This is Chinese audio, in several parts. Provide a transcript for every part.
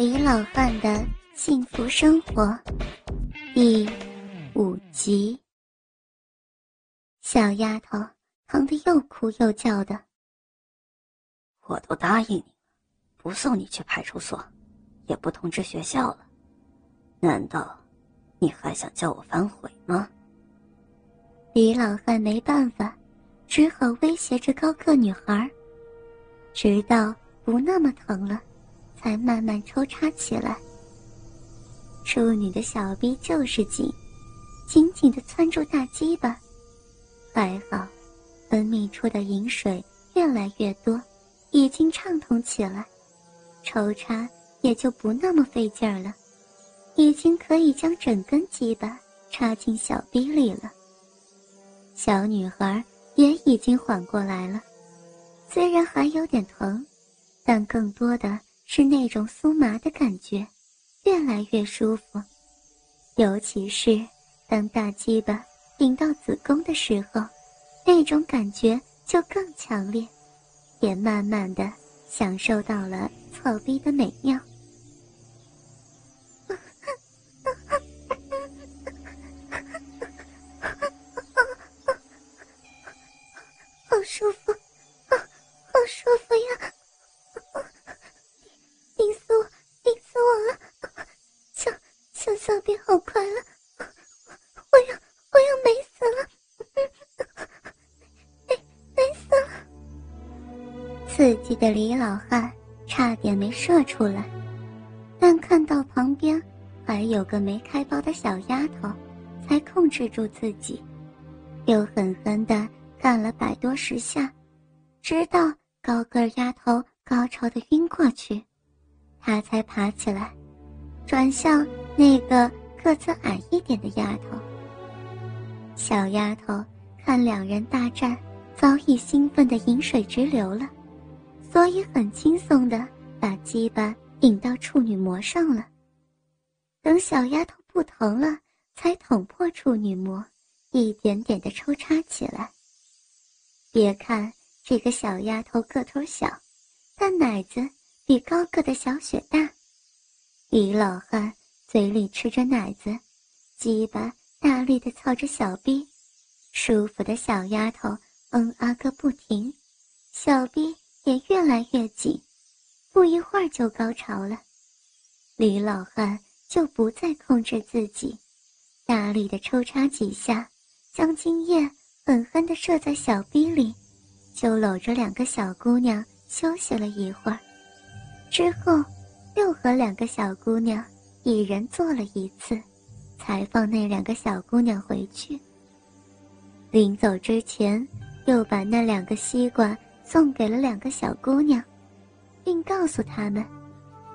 李老汉的幸福生活第五集。小丫头疼得又哭又叫的。我都答应你，不送你去派出所，也不通知学校了。难道你还想叫我反悔吗？李老汉没办法，只好威胁着高个女孩，直到不那么疼了。才慢慢抽插起来。处女的小臂就是紧，紧紧的攥住大鸡巴，还好，分泌出的饮水越来越多，已经畅通起来，抽插也就不那么费劲儿了，已经可以将整根鸡巴插进小臂里了。小女孩也已经缓过来了，虽然还有点疼，但更多的。是那种酥麻的感觉，越来越舒服，尤其是当大鸡巴顶到子宫的时候，那种感觉就更强烈，也慢慢的享受到了草逼的美妙。好舒服，好，好舒服呀！的李老汉差点没射出来，但看到旁边还有个没开包的小丫头，才控制住自己，又狠狠的干了百多十下，直到高个丫头高潮的晕过去，他才爬起来，转向那个。个子矮一点的丫头，小丫头看两人大战，早已兴奋的饮水直流了，所以很轻松的把鸡巴顶到处女膜上了。等小丫头不疼了，才捅破处女膜，一点点的抽插起来。别看这个小丫头个头小，但奶子比高个的小雪大。李老汉。嘴里吃着奶子，鸡巴大力的操着小逼，舒服的小丫头嗯啊个不停，小逼也越来越紧，不一会儿就高潮了。李老汉就不再控制自己，大力的抽插几下，将精液狠狠的射在小臂里，就搂着两个小姑娘休息了一会儿，之后又和两个小姑娘。一人做了一次，才放那两个小姑娘回去。临走之前，又把那两个西瓜送给了两个小姑娘，并告诉他们，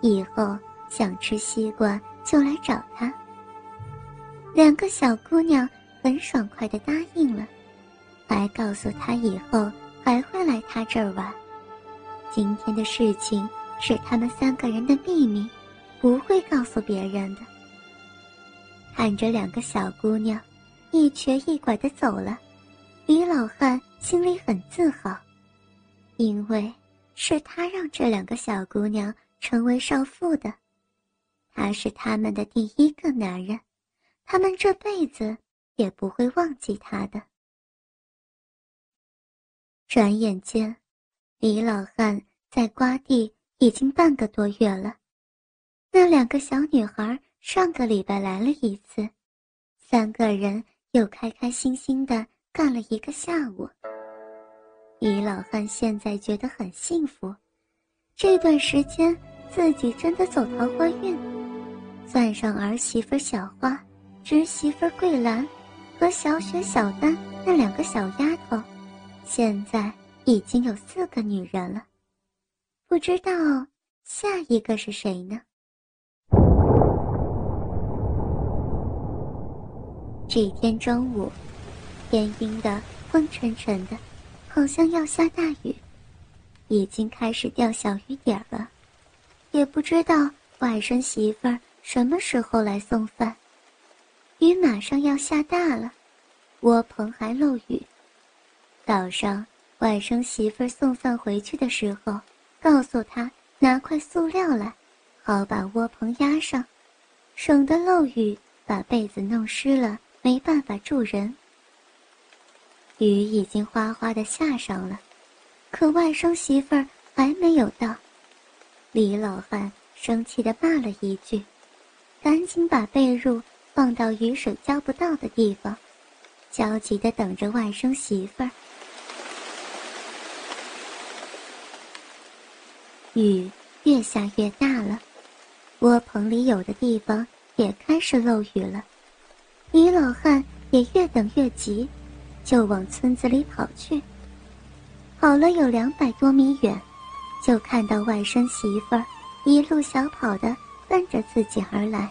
以后想吃西瓜就来找他。两个小姑娘很爽快地答应了，还告诉他以后还会来他这儿玩。今天的事情是他们三个人的秘密。不会告诉别人的。看着两个小姑娘一瘸一拐的走了，李老汉心里很自豪，因为是他让这两个小姑娘成为少妇的，他是他们的第一个男人，他们这辈子也不会忘记他的。转眼间，李老汉在瓜地已经半个多月了。那两个小女孩上个礼拜来了一次，三个人又开开心心的干了一个下午。李老汉现在觉得很幸福，这段时间自己真的走桃花运，算上儿媳妇小花、侄媳妇桂兰和小雪、小丹那两个小丫头，现在已经有四个女人了。不知道下一个是谁呢？这天中午，天阴的昏沉沉的，好像要下大雨，已经开始掉小雨点了。也不知道外甥媳妇儿什么时候来送饭。雨马上要下大了，窝棚还漏雨。早上外甥媳妇儿送饭回去的时候，告诉他拿块塑料来，好把窝棚压上，省得漏雨把被子弄湿了，没办法住人。雨已经哗哗的下上了，可外甥媳妇儿还没有到。李老汉生气的骂了一句，赶紧把被褥放到雨水浇不到的地方，焦急的等着外甥媳妇儿。雨越下越大了，窝棚里有的地方也开始漏雨了。李老汉也越等越急，就往村子里跑去。跑了有两百多米远，就看到外甥媳妇儿一路小跑的奔着自己而来。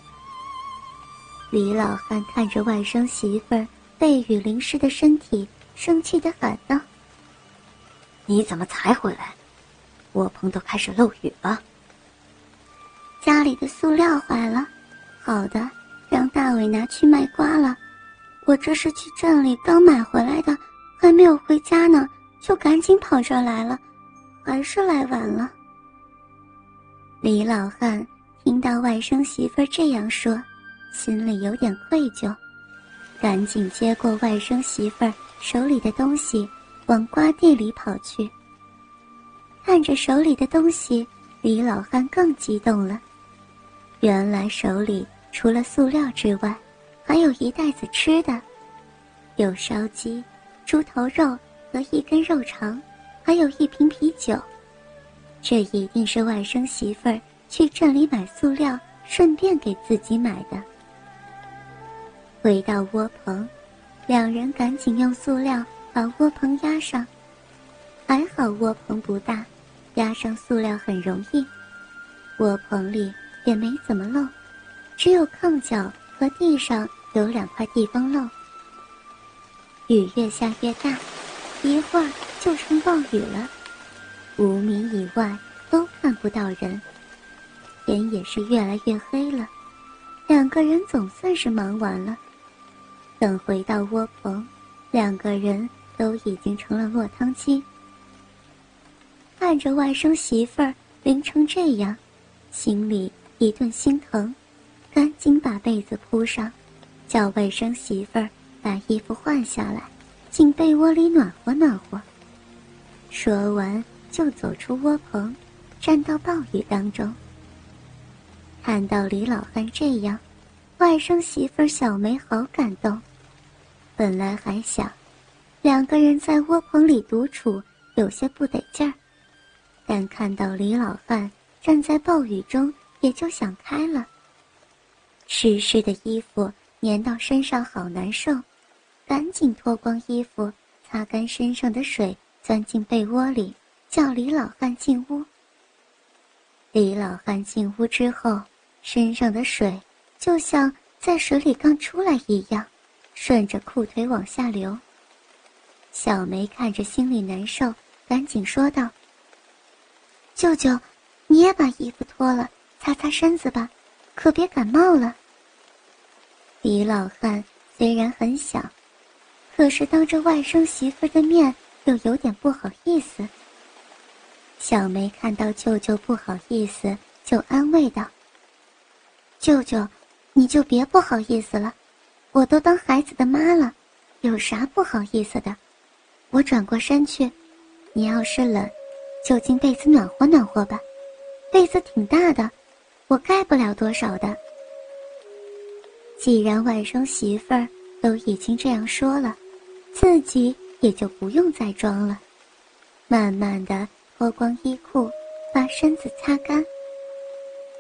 李老汉看着外甥媳妇儿被雨淋湿的身体，生气的喊道：“你怎么才回来？”窝棚都开始漏雨了。家里的塑料坏了，好的，让大伟拿去卖瓜了。我这是去镇里刚买回来的，还没有回家呢，就赶紧跑这儿来了，还是来晚了。李老汉听到外甥媳妇这样说，心里有点愧疚，赶紧接过外甥媳妇手里的东西，往瓜地里跑去。看着手里的东西，李老汉更激动了。原来手里除了塑料之外，还有一袋子吃的，有烧鸡、猪头肉和一根肉肠，还有一瓶啤酒。这一定是外甥媳妇儿去镇里买塑料，顺便给自己买的。回到窝棚，两人赶紧用塑料把窝棚压上。还好窝棚不大。压上塑料很容易，窝棚里也没怎么漏，只有炕角和地上有两块地方漏。雨越下越大，一会儿就成暴雨了，五米以外都看不到人，天也是越来越黑了。两个人总算是忙完了，等回到窝棚，两个人都已经成了落汤鸡。看着外甥媳妇儿淋成这样，心里一顿心疼，赶紧把被子铺上，叫外甥媳妇儿把衣服换下来，进被窝里暖和暖和。说完就走出窝棚，站到暴雨当中。看到李老汉这样，外甥媳妇儿小梅好感动。本来还想，两个人在窝棚里独处有些不得劲儿。但看到李老汉站在暴雨中，也就想开了。湿湿的衣服粘到身上，好难受，赶紧脱光衣服，擦干身上的水，钻进被窝里，叫李老汉进屋。李老汉进屋之后，身上的水就像在水里刚出来一样，顺着裤腿往下流。小梅看着心里难受，赶紧说道。舅舅，你也把衣服脱了，擦擦身子吧，可别感冒了。李老汉虽然很想，可是当着外甥媳妇的面又有点不好意思。小梅看到舅舅不好意思，就安慰道：“舅舅，你就别不好意思了，我都当孩子的妈了，有啥不好意思的？我转过身去，你要是冷。”就进被子暖和暖和吧，被子挺大的，我盖不了多少的。既然外甥媳妇儿都已经这样说了，自己也就不用再装了，慢慢的脱光衣裤，把身子擦干。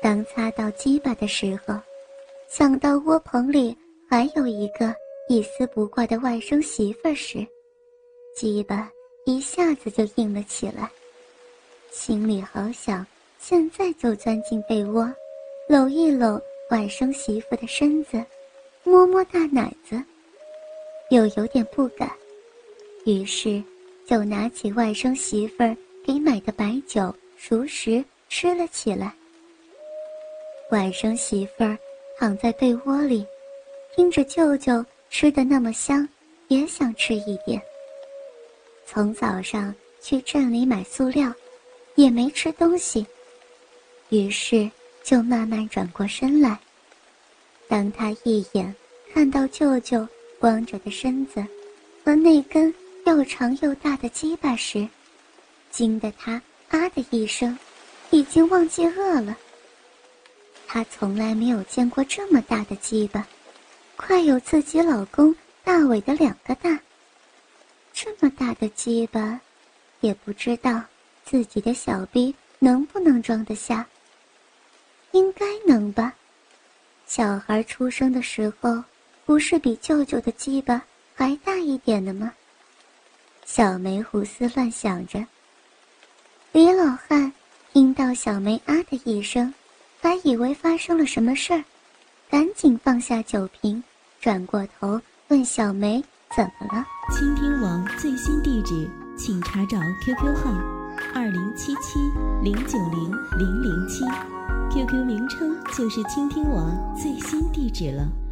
当擦到鸡巴的时候，想到窝棚里还有一个一丝不挂的外甥媳妇儿时，鸡巴一下子就硬了起来。心里好想，现在就钻进被窝，搂一搂外甥媳妇的身子，摸摸大奶子，又有点不敢，于是就拿起外甥媳妇儿给买的白酒熟食吃了起来。外甥媳妇儿躺在被窝里，听着舅舅吃的那么香，也想吃一点。从早上去镇里买塑料。也没吃东西，于是就慢慢转过身来。当他一眼看到舅舅光着的身子和那根又长又大的鸡巴时，惊得他啊的一声，已经忘记饿了。他从来没有见过这么大的鸡巴，快有自己老公大伟的两个大。这么大的鸡巴，也不知道自己的小臂能不能装得下。应该能吧？小孩出生的时候，不是比舅舅的鸡巴还大一点的吗？小梅胡思乱想着。李老汉听到小梅啊的一声，还以为发生了什么事儿，赶紧放下酒瓶，转过头问小梅怎么了。倾听网最新地址，请查找 QQ 号：二零七七零九零零零七。QQ 名称就是倾听我最新地址了。